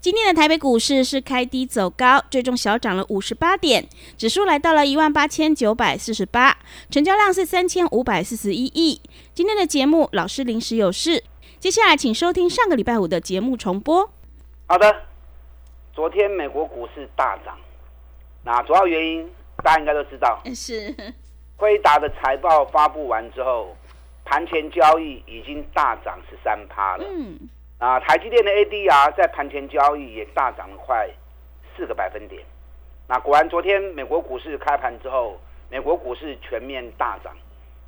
今天的台北股市是开低走高，最终小涨了五十八点，指数来到了一万八千九百四十八，成交量是三千五百四十一亿。今天的节目老师临时有事，接下来请收听上个礼拜五的节目重播。好的，昨天美国股市大涨，那主要原因大家应该都知道，是辉达的财报发布完之后，盘前交易已经大涨十三趴了。嗯。啊，台积电的 ADR 在盘前交易也大涨了快四个百分点。那果然，昨天美国股市开盘之后，美国股市全面大涨，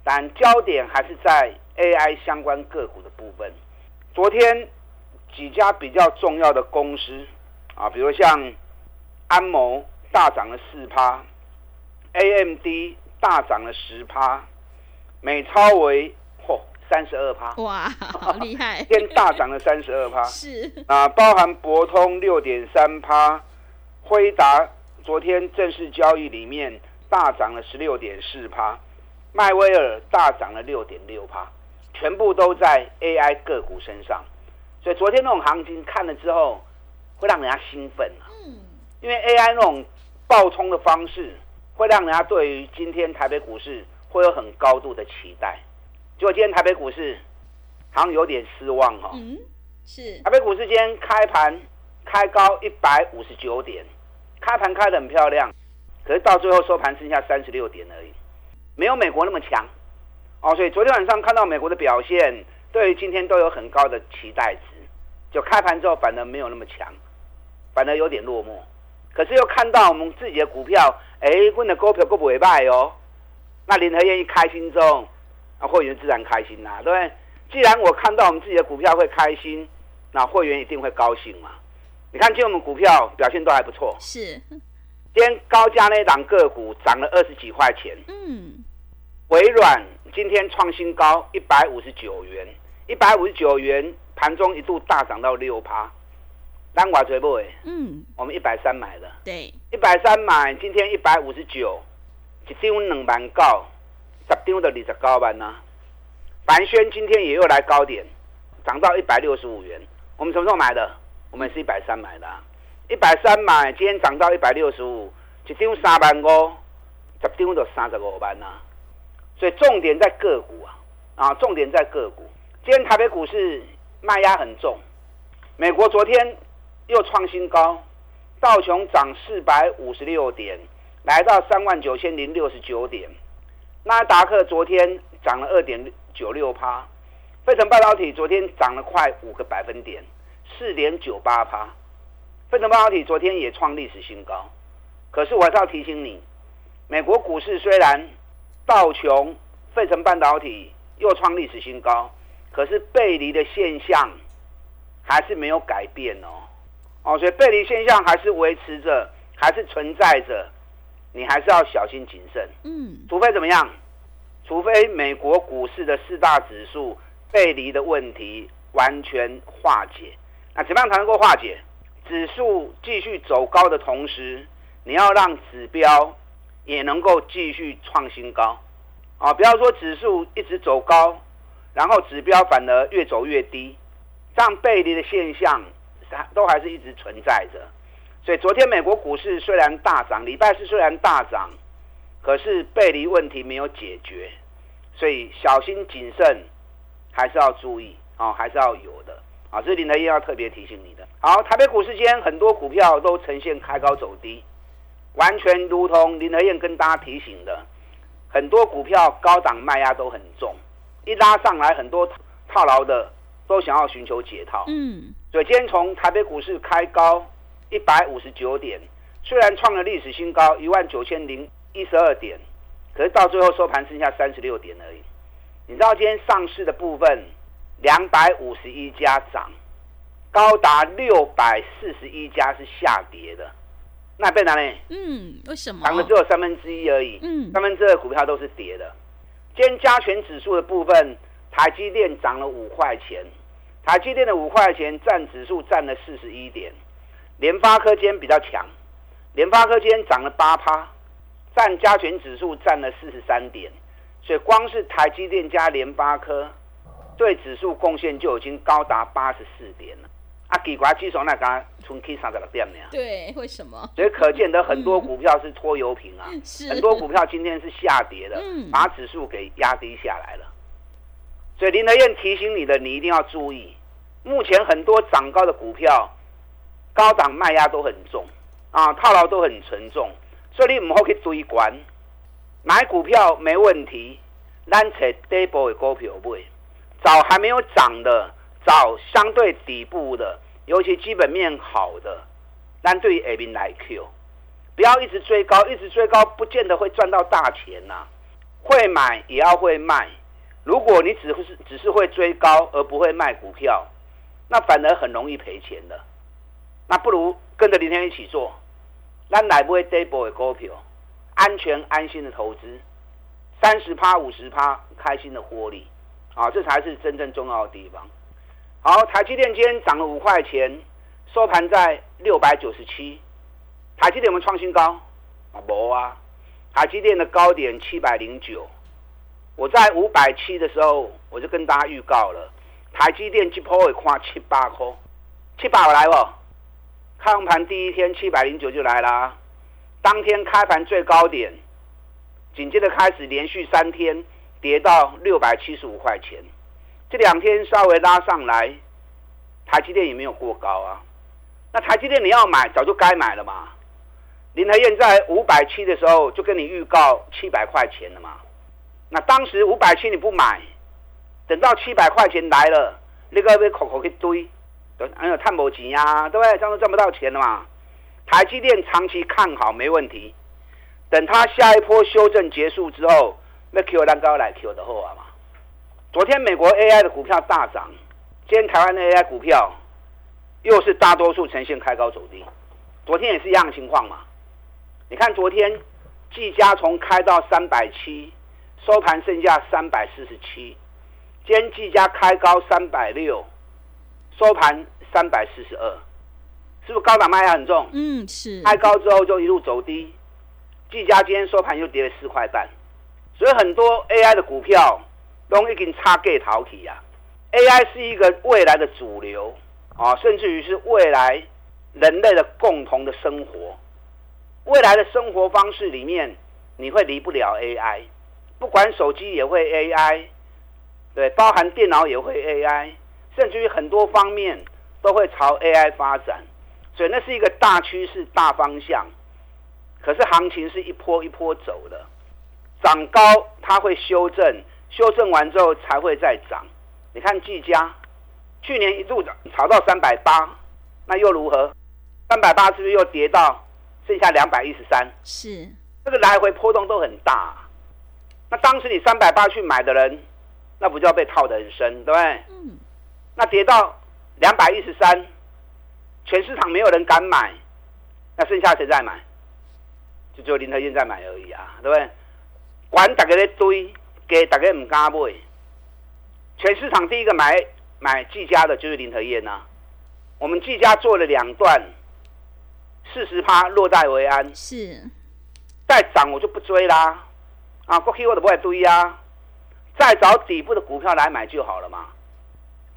但焦点还是在 AI 相关个股的部分。昨天几家比较重要的公司啊，比如像安谋大涨了四趴，AMD 大涨了十趴，美超为。三十二趴，哇，好厉害！天大涨了三十二趴，是。啊，包含博通六点三趴，辉达昨天正式交易里面大涨了十六点四趴，迈威尔大涨了六点六趴，全部都在 AI 个股身上，所以昨天那种行情看了之后，会让人家兴奋啊，嗯，因为 AI 那种爆冲的方式，会让人家对于今天台北股市会有很高度的期待。就今天台北股市好像有点失望哦，嗯，是。台北股市今天开盘开高一百五十九点，开盘开的很漂亮，可是到最后收盘剩下三十六点而已，没有美国那么强。哦，所以昨天晚上看到美国的表现，对于今天都有很高的期待值，就开盘之后反而没有那么强，反而有点落寞，可是又看到我们自己的股票，哎，问的股票够不会卖哦，那林和燕一开心之后。那会员自然开心啦，对不对？既然我看到我们自己的股票会开心，那会员一定会高兴嘛。你看，今天我们股票表现都还不错。是，今天高价那档个股涨了二十几块钱。嗯。微软今天创新高一百五十九元，一百五十九元盘中一度大涨到六趴。单寡追不？哎。嗯。我们一百三买的。对。一百三买，今天一百五十九，一张两万高。十丢的二十高班呢？凡轩今天也又来高点，涨到一百六十五元。我们什么时候买的？我们是一百三买的，一百三买，今天涨到一百六十五，一丢三万五，十丢就三十五万呐。所以重点在个股啊，啊，重点在个股。今天台北股市卖压很重，美国昨天又创新高，道琼涨四百五十六点，来到三万九千零六十九点。纳达克昨天涨了二点九六趴，费城半导体昨天涨了快五个百分点，四点九八趴。费城半导体昨天也创历史新高，可是我还是要提醒你，美国股市虽然道琼、费城半导体又创历史新高，可是背离的现象还是没有改变哦。哦，所以背离现象还是维持着，还是存在着。你还是要小心谨慎，嗯，除非怎么样？除非美国股市的四大指数背离的问题完全化解，那怎么样才能够化解？指数继续走高的同时，你要让指标也能够继续创新高，啊，不要说指数一直走高，然后指标反而越走越低，这样背离的现象都还是一直存在着。所以昨天美国股市虽然大涨，礼拜四虽然大涨，可是背离问题没有解决，所以小心谨慎还是要注意啊，还是要有的啊。这是林德燕要特别提醒你的。好，台北股市间很多股票都呈现开高走低，完全如同林德燕跟大家提醒的，很多股票高档卖压都很重，一拉上来很多套牢的都想要寻求解套。嗯，所以今天从台北股市开高。一百五十九点，虽然创了历史新高一万九千零一十二点，可是到最后收盘剩下三十六点而已。你知道今天上市的部分两百五十一家涨，高达六百四十一家是下跌的，那变哪呢？嗯，为什么？涨的只有三分之一而已，嗯三分之二股票都是跌的。今天加权指数的部分，台积电涨了五块钱，台积电的五块钱占指数占了四十一点，联发科今天比较强，联发科今天涨了八趴，占加权指数占了四十三点，所以光是台积电加联发科对指数贡献就已经高达八十四点了。啊，奇怪，指数那刚冲起三十六点呢，对，为什么？所以可见得很多股票是拖油瓶啊。是很多股票今天是下跌的，嗯把指数给压低下来了。所以林德燕提醒你的，你一定要注意。目前很多涨高的股票，高档卖压都很重啊，套牢都很沉重，所以你唔好去追关。买股票没问题，咱找底部的股票买，找还没有涨的，找相对底部的，尤其基本面好的，咱对于 A 面来 Q。不要一直追高，一直追高，不见得会赚到大钱呐、会买也要会卖。如果你只是只是会追高而不会卖股票，那反而很容易赔钱的。那不如跟着林天一起做，那来不会 d a b l e 的股票，安全安心的投资，三十趴五十趴，开心的获利，啊，这才是真正重要的地方。好，台积电今天涨了五块钱，收盘在六百九十七。台积电有没有创新高？啊，没啊。台积电的高点七百零九，我在五百七的时候，我就跟大家预告了，台积电这波会看七八块，七百有来不？开盘第一天七百零九就来啦，当天开盘最高点，紧接着开始连续三天跌到六百七十五块钱，这两天稍微拉上来，台积电也没有过高啊。那台积电你要买，早就该买了嘛。林和燕在五百七的时候就跟你预告七百块钱了嘛。那当时五百七你不买，等到七百块钱来了，那个被口口去堆，还有探某钱呀，对不对？这样都赚不到钱的嘛。台积电长期看好没问题，等它下一波修正结束之后，那 Q 蛋糕来 Q 的后啊嘛。昨天美国 AI 的股票大涨，今天台湾的 AI 股票又是大多数呈现开高走低，昨天也是一样的情况嘛。你看昨天，技嘉从开到三百七，收盘剩下三百四十七。今天技嘉开高三百六，收盘三百四十二，是不是高档卖压很重？嗯，是开高之后就一路走低，技嘉今天收盘又跌了四块半，所以很多 AI 的股票都已经差给逃起啊。AI 是一个未来的主流啊，甚至于是未来人类的共同的生活。未来的生活方式里面，你会离不了 AI，不管手机也会 AI，对，包含电脑也会 AI，甚至于很多方面都会朝 AI 发展，所以那是一个大趋势、大方向。可是行情是一波一波走的，涨高它会修正，修正完之后才会再涨。你看技嘉，去年一度涨炒到三百八，那又如何？三百八是不是又跌到？剩下两百一十三，是这个来回波动都很大。那当时你三百八去买的人，那不就要被套得很深，对不对？嗯，那跌到两百一十三，全市场没有人敢买，那剩下谁在买？就只有林德燕在买而已啊，对不对？管大家在堆，给大家唔敢买。全市场第一个买买技嘉的就是林德燕呐、我们技嘉做了两段。四十趴落袋为安，是再涨我就不追啦，啊，过去我都不会追啊，再找底部的股票来买就好了嘛。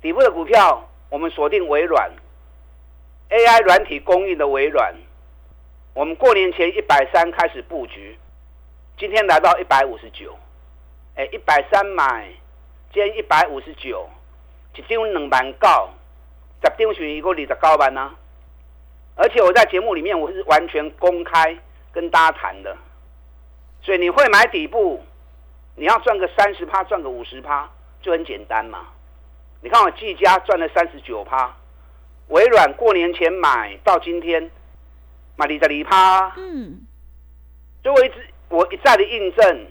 底部的股票我们锁定微软，AI 软体供应的微软，我们过年前一百三开始布局，今天来到一百五十九，哎，一百三买，今天一百五十九，一张两万九，十张是一个二十九万啊。而且我在节目里面我是完全公开跟大家谈的，所以你会买底部，你要赚个三十趴，赚个五十趴就很简单嘛。你看我技嘉赚了三十九趴，微软过年前买到今天买你的里趴，嗯，所以我一直我一再的印证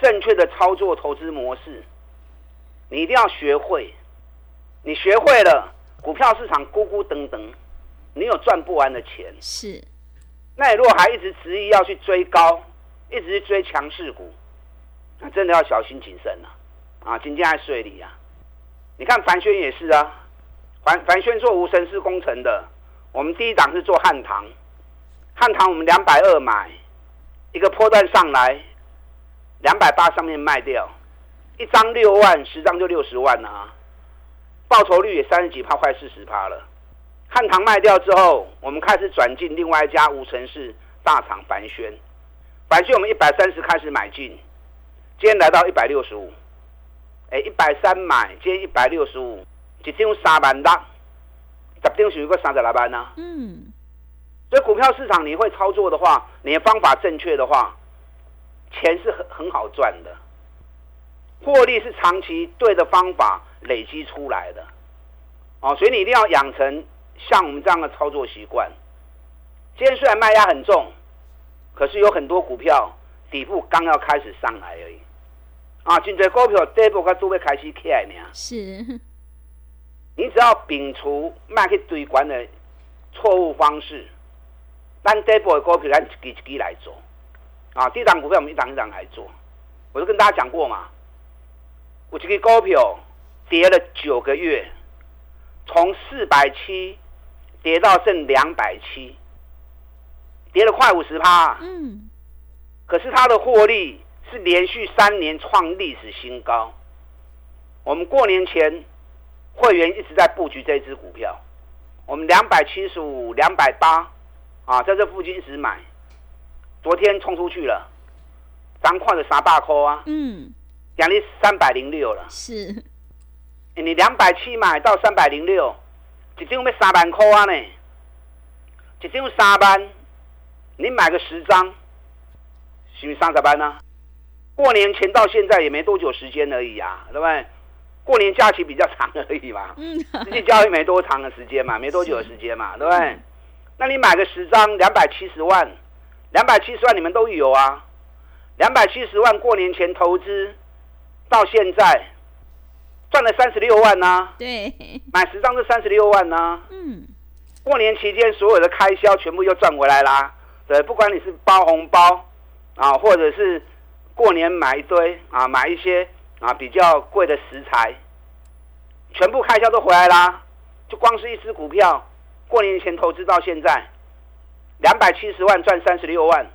正确的操作投资模式，你一定要学会，你学会了，股票市场咕咕噔噔，你有赚不完的钱。是，那你如果还一直执意要去追高，一直去追强势股，那真的要小心谨慎了。啊，今天还睡里啊，你看凡轩也是啊，凡凡轩做无尘室工程的，我们第一档是做汉唐，汉唐我们两百二买，一个波段上来，两百八上面卖掉，一张六万，十张就六十万啊，报酬率也三十几趴，快四十趴了。汉唐卖掉之后，我们开始转进另外一家无尘室大厂凡轩，凡轩我们一百三十开始买进，今天来到一百六十五。哎，一百三买，今天一百六十五，一张三万六，十张是一个三十来万呢。嗯，所以股票市场你会操作的话，你的方法正确的话，钱是很很好赚的，获利是长期对的方法累积出来的。哦，所以你一定要养成像我们这样的操作习惯。今天虽然卖压很重，可是有很多股票底部刚要开始上来而已。啊，真侪股票底部才都要开始起来呢。是，你只要摒除卖去堆关的错误方式，咱底部的股票咱一支一支来做。啊，第一档股票我们一档一档来做。我就跟大家讲过嘛，我这个股票跌了九个月，从四百七跌到剩两百七，跌了快五十趴。嗯，可是它的获利。是连续三年创历史新高。我们过年前会员一直在布局这支股票，我们两百七十五、两百八啊，在这附近一直买。昨天冲出去了，咱看的啥大扣啊？嗯，奖励三百零六了。是，你两百七买到三百零六，一张要三万块啊呢？一张三万，你买个十张，是不是三十万呢？过年前到现在也没多久时间而已啊，对不对？过年假期比较长而已嘛，嗯，实际交易没多长的时间嘛，没多久的时间嘛，对不对？那你买个十张，两百七十万，两百七十万你们都有啊，两百七十万过年前投资到现在赚了三十六万呢，对，买十张是三十六万呢，嗯，过年期间所有的开销全部又赚回来啦，对，不管你是包红包啊，或者是。过年买一堆啊，买一些啊比较贵的食材，全部开销都回来啦。就光是一只股票，过年前投资到现在，两百七十万赚三十六万，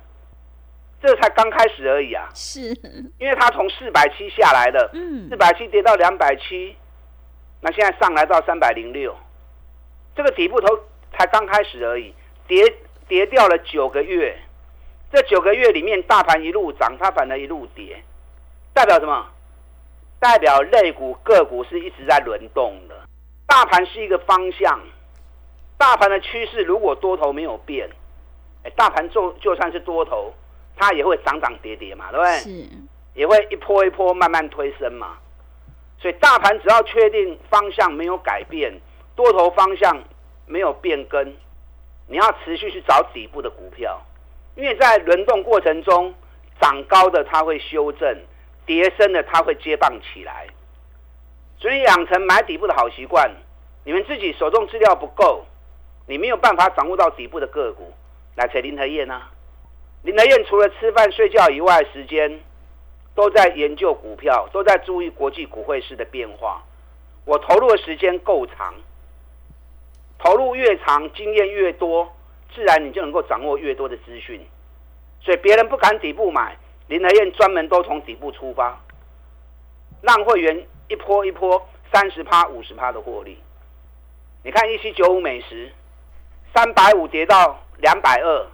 这才刚开始而已啊。是，因为它从四百七下来的，嗯，四百七跌到两百七，那现在上来到三百零六，这个底部头才刚开始而已，跌跌掉了九个月。这九个月里面，大盘一路涨，它反而一路跌，代表什么？代表类股个股是一直在轮动的。大盘是一个方向，大盘的趋势如果多头没有变，哎，大盘就就算是多头，它也会涨涨跌跌嘛，对不对？是，也会一波一波慢慢推升嘛。所以大盘只要确定方向没有改变，多头方向没有变更，你要持续去找底部的股票。因为在轮动过程中，涨高的它会修正，跌深的它会接棒起来，所以养成买底部的好习惯。你们自己手中资料不够，你没有办法掌握到底部的个股。来，扯林和燕呢？林和燕除了吃饭睡觉以外，时间都在研究股票，都在注意国际股汇市的变化。我投入的时间够长，投入越长，经验越多。自然你就能够掌握越多的资讯，所以别人不敢底部买，林和燕专门都从底部出发，让会员一波一波三十趴、五十趴的获利。你看一七九五美食，三百五跌到两百二，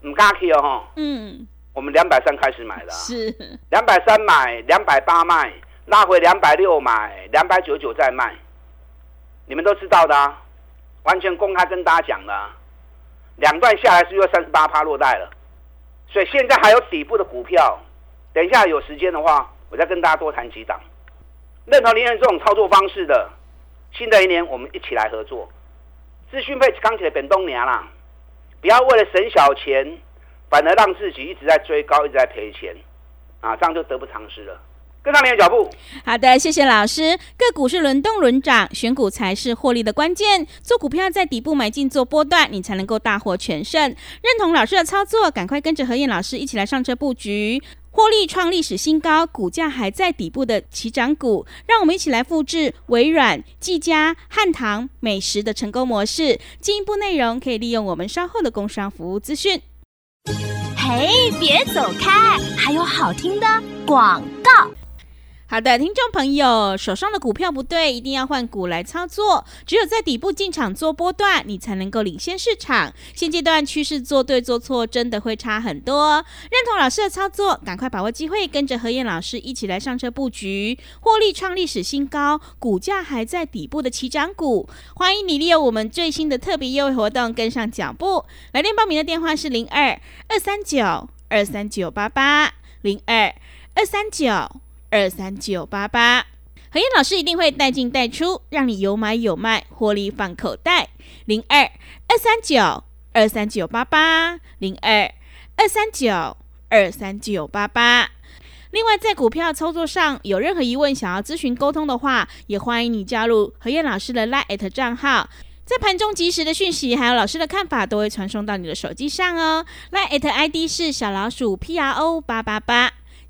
唔敢去哦哈。嗯，我们两百三开始买的，是两百三买，两百八卖，拉回两百六买，两百九九再卖，你们都知道的啊，完全公开跟大家讲的。两段下来是又三十八趴落袋了，所以现在还有底部的股票，等一下有时间的话，我再跟大家多谈几档。认同林燕这种操作方式的，新的一年我们一起来合作。资讯费刚起来本东年啦，不要为了省小钱，反而让自己一直在追高，一直在赔钱，啊，这样就得不偿失了。跟上你的脚步。好的，谢谢老师。个股是轮动轮涨，选股才是获利的关键。做股票在底部买进做波段，你才能够大获全胜。认同老师的操作，赶快跟着何燕老师一起来上车布局。获利创历史新高，股价还在底部的起涨股，让我们一起来复制微软、技嘉、汉唐、美食的成功模式。进一步内容可以利用我们稍后的工商服务资讯。嘿，别走开，还有好听的广告。好的，听众朋友，手上的股票不对，一定要换股来操作。只有在底部进场做波段，你才能够领先市场。现阶段趋势做对做错，真的会差很多。认同老师的操作，赶快把握机会，跟着何燕老师一起来上车布局，获利创历史新高，股价还在底部的起涨股。欢迎你利用我们最新的特别优惠活动跟上脚步。来电报名的电话是零二二三九二三九八八零二二三九。二三九八八，何燕老师一定会带进带出，让你有买有卖，获利放口袋。零二二三九二三九八八，零二二三九二三九八八。另外，在股票操作上有任何疑问，想要咨询沟通的话，也欢迎你加入何燕老师的 Line 账号，在盘中及时的讯息，还有老师的看法，都会传送到你的手机上哦。Line ID 是小老鼠 P R O 八八八。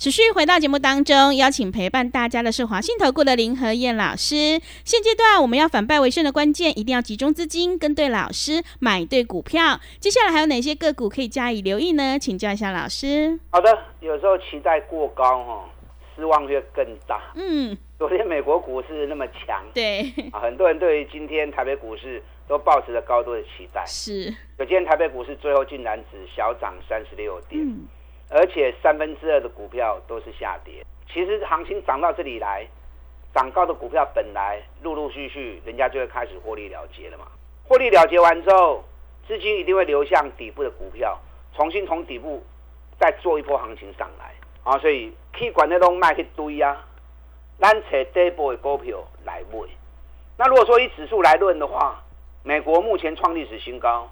持续回到节目当中，邀请陪伴大家的是华信投顾的林和燕老师。现阶段我们要反败为胜的关键，一定要集中资金，跟对老师，买对股票。接下来还有哪些个股可以加以留意呢？请教一下老师。好的，有时候期待过高哈，失望就更大。嗯，昨天美国股市那么强，对啊，很多人对于今天台北股市都抱持着高度的期待。是，可今天台北股市最后竟然只小涨三十六点。而且三分之二的股票都是下跌。其实行情涨到这里来，涨高的股票本来陆陆续续人家就会开始获利了结了嘛。获利了结完之后，资金一定会流向底部的股票，重新从底部再做一波行情上来啊。所以去管那种卖去堆啊，咱找底部的股票来买。那如果说以指数来论的话，美国目前创历史新高，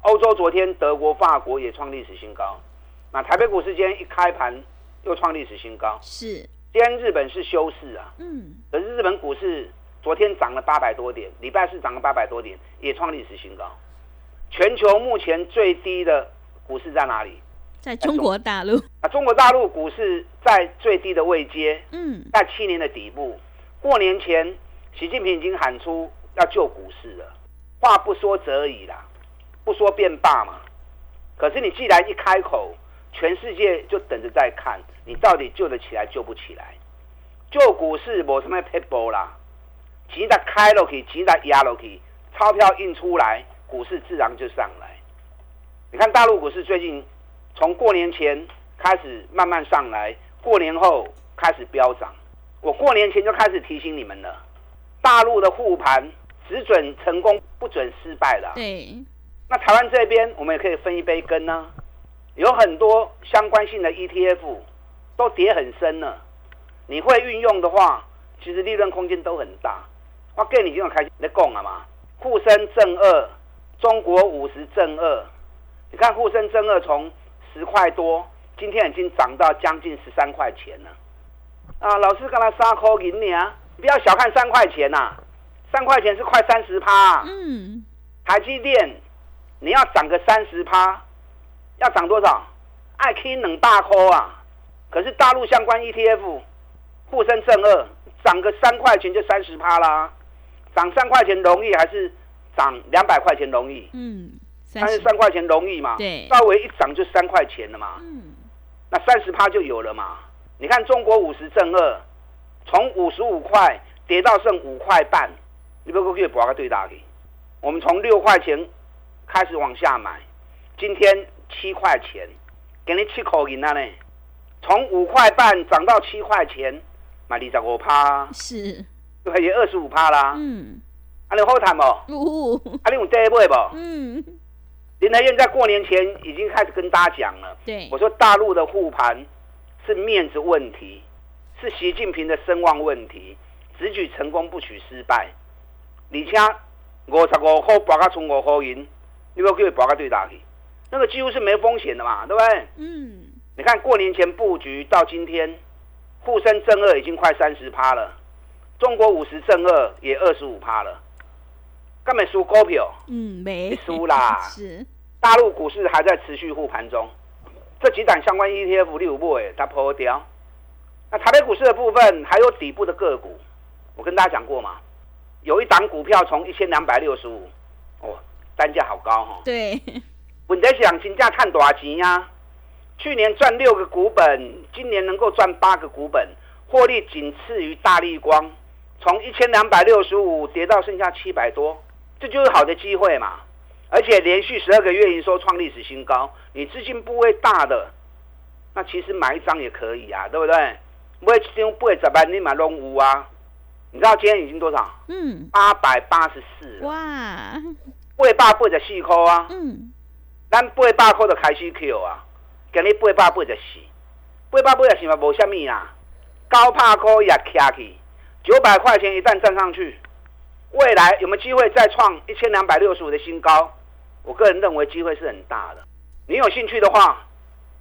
欧洲昨天德国、法国也创历史新高。那台北股市今天一开盘又创历史新高，是。今天日本是休市啊，嗯。可是日本股市昨天涨了八百多点，礼拜四涨了八百多点，也创历史新高。全球目前最低的股市在哪里？在中国大陆。啊，中国大陆股市在最低的位阶，嗯，在七年的底部。过年前，习近平已经喊出要救股市了，话不说则已啦，不说便罢嘛。可是你既然一开口，全世界就等着在看你到底救得起来救不起来，救股市我什么 people 啦，急的开了去，急的压了去，钞票印出来，股市自然就上来。你看大陆股市最近从过年前开始慢慢上来，过年后开始飙涨。我过年前就开始提醒你们了，大陆的护盘只准成功不准失败的。对，那台湾这边我们也可以分一杯羹呢。有很多相关性的 ETF 都跌很深了，你会运用的话，其实利润空间都很大。我跟你已经开始在讲了嘛，沪深正二、中国五十正二，你看沪深正二从十块多，今天已经涨到将近十三块钱了。啊，老师刚才三块银你啊，不要小看三块钱呐，三块钱是快三十趴。嗯，台积电你要涨个三十趴。要涨多少？爱 K 冷大抠啊！可是大陆相关 ETF，沪深正二涨个三块钱就三十趴啦，涨三块钱容易还是涨两百块钱容易？嗯，三十三块钱容易嘛？对，稍微一涨就三块钱了嘛。嗯，那三十趴就有了嘛？你看中国五十正二，从五十五块跌到剩五块半，你不可以博个最大的？我们从六块钱开始往下买，今天。七块钱，给你七口银啊呢。从五块半涨到七块钱，买二十五趴，是，对，也二十五趴啦。嗯，啊，你好谈不？呜，啊，你有这一买不？嗯，林德燕在过年前已经开始跟大家讲了，对我，说大陆的护盘是面子问题，是习近平的声望问题，只举成功不取失败。而且五十五块博到从五块银，你要叫他博到对打去，那个几乎是没风险的嘛，对不对？嗯，你看过年前布局到今天，沪深正二已经快三十趴了，中国五十正二也二十五趴了，根本输股票。嗯，没输啦 是，大陆股市还在持续护盘中，这几档相关 ETF 六部诶，它破掉。那台北股市的部分还有底部的个股，我跟大家讲过嘛，有一档股票从一千两百六十五，哦，单价好高哈、哦。对，我在想金价看多少钱呀？去年赚六个股本，今年能够赚八个股本，获利仅次于大力光，从一千两百六十五跌到剩下七百多，这就是好的机会嘛。而且连续十二个月营收创历史新高，你资金部位大的，那其实买一张也可以啊，对不对？买一张八十万你买拢有啊。你知道今天已经多少？嗯，八百八十四，哇，八百八十四块啊。嗯，咱八百块就开始扣啊，今日八百八十四，八百八十四嘛无啥物啦，高拍块也卡去，九百块钱一旦站上去，未来有没有机会再创一千两百六十五的新高？我个人认为机会是很大的。你有兴趣的话，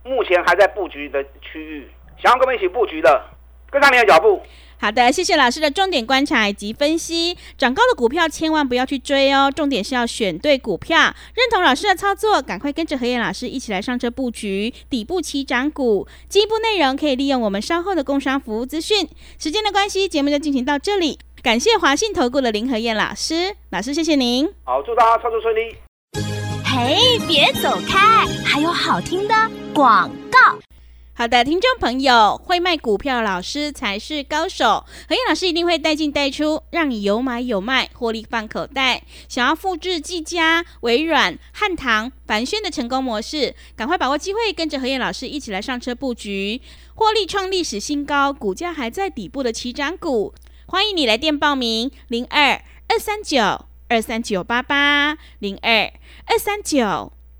目前还在布局的区域，想要跟我们一起布局的，跟上你的脚步。好的，谢谢老师的重点观察以及分析。涨高的股票千万不要去追哦，重点是要选对股票。认同老师的操作，赶快跟着何燕老师一起来上车布局底部起涨股。进一步内容可以利用我们稍后的工商服务资讯。时间的关系，节目就进行到这里。感谢华信投顾的林何燕老师，老师谢谢您。好，祝大家操作顺利。嘿，别走开，还有好听的广告。好的，听众朋友，会卖股票的老师才是高手。何燕老师一定会带进带出，让你有买有卖，获利放口袋。想要复制技嘉、微软、汉唐、凡轩的成功模式，赶快把握机会，跟着何燕老师一起来上车布局，获利创历史新高，股价还在底部的起涨股。欢迎你来电报名：零二二三九二三九八八零二二三九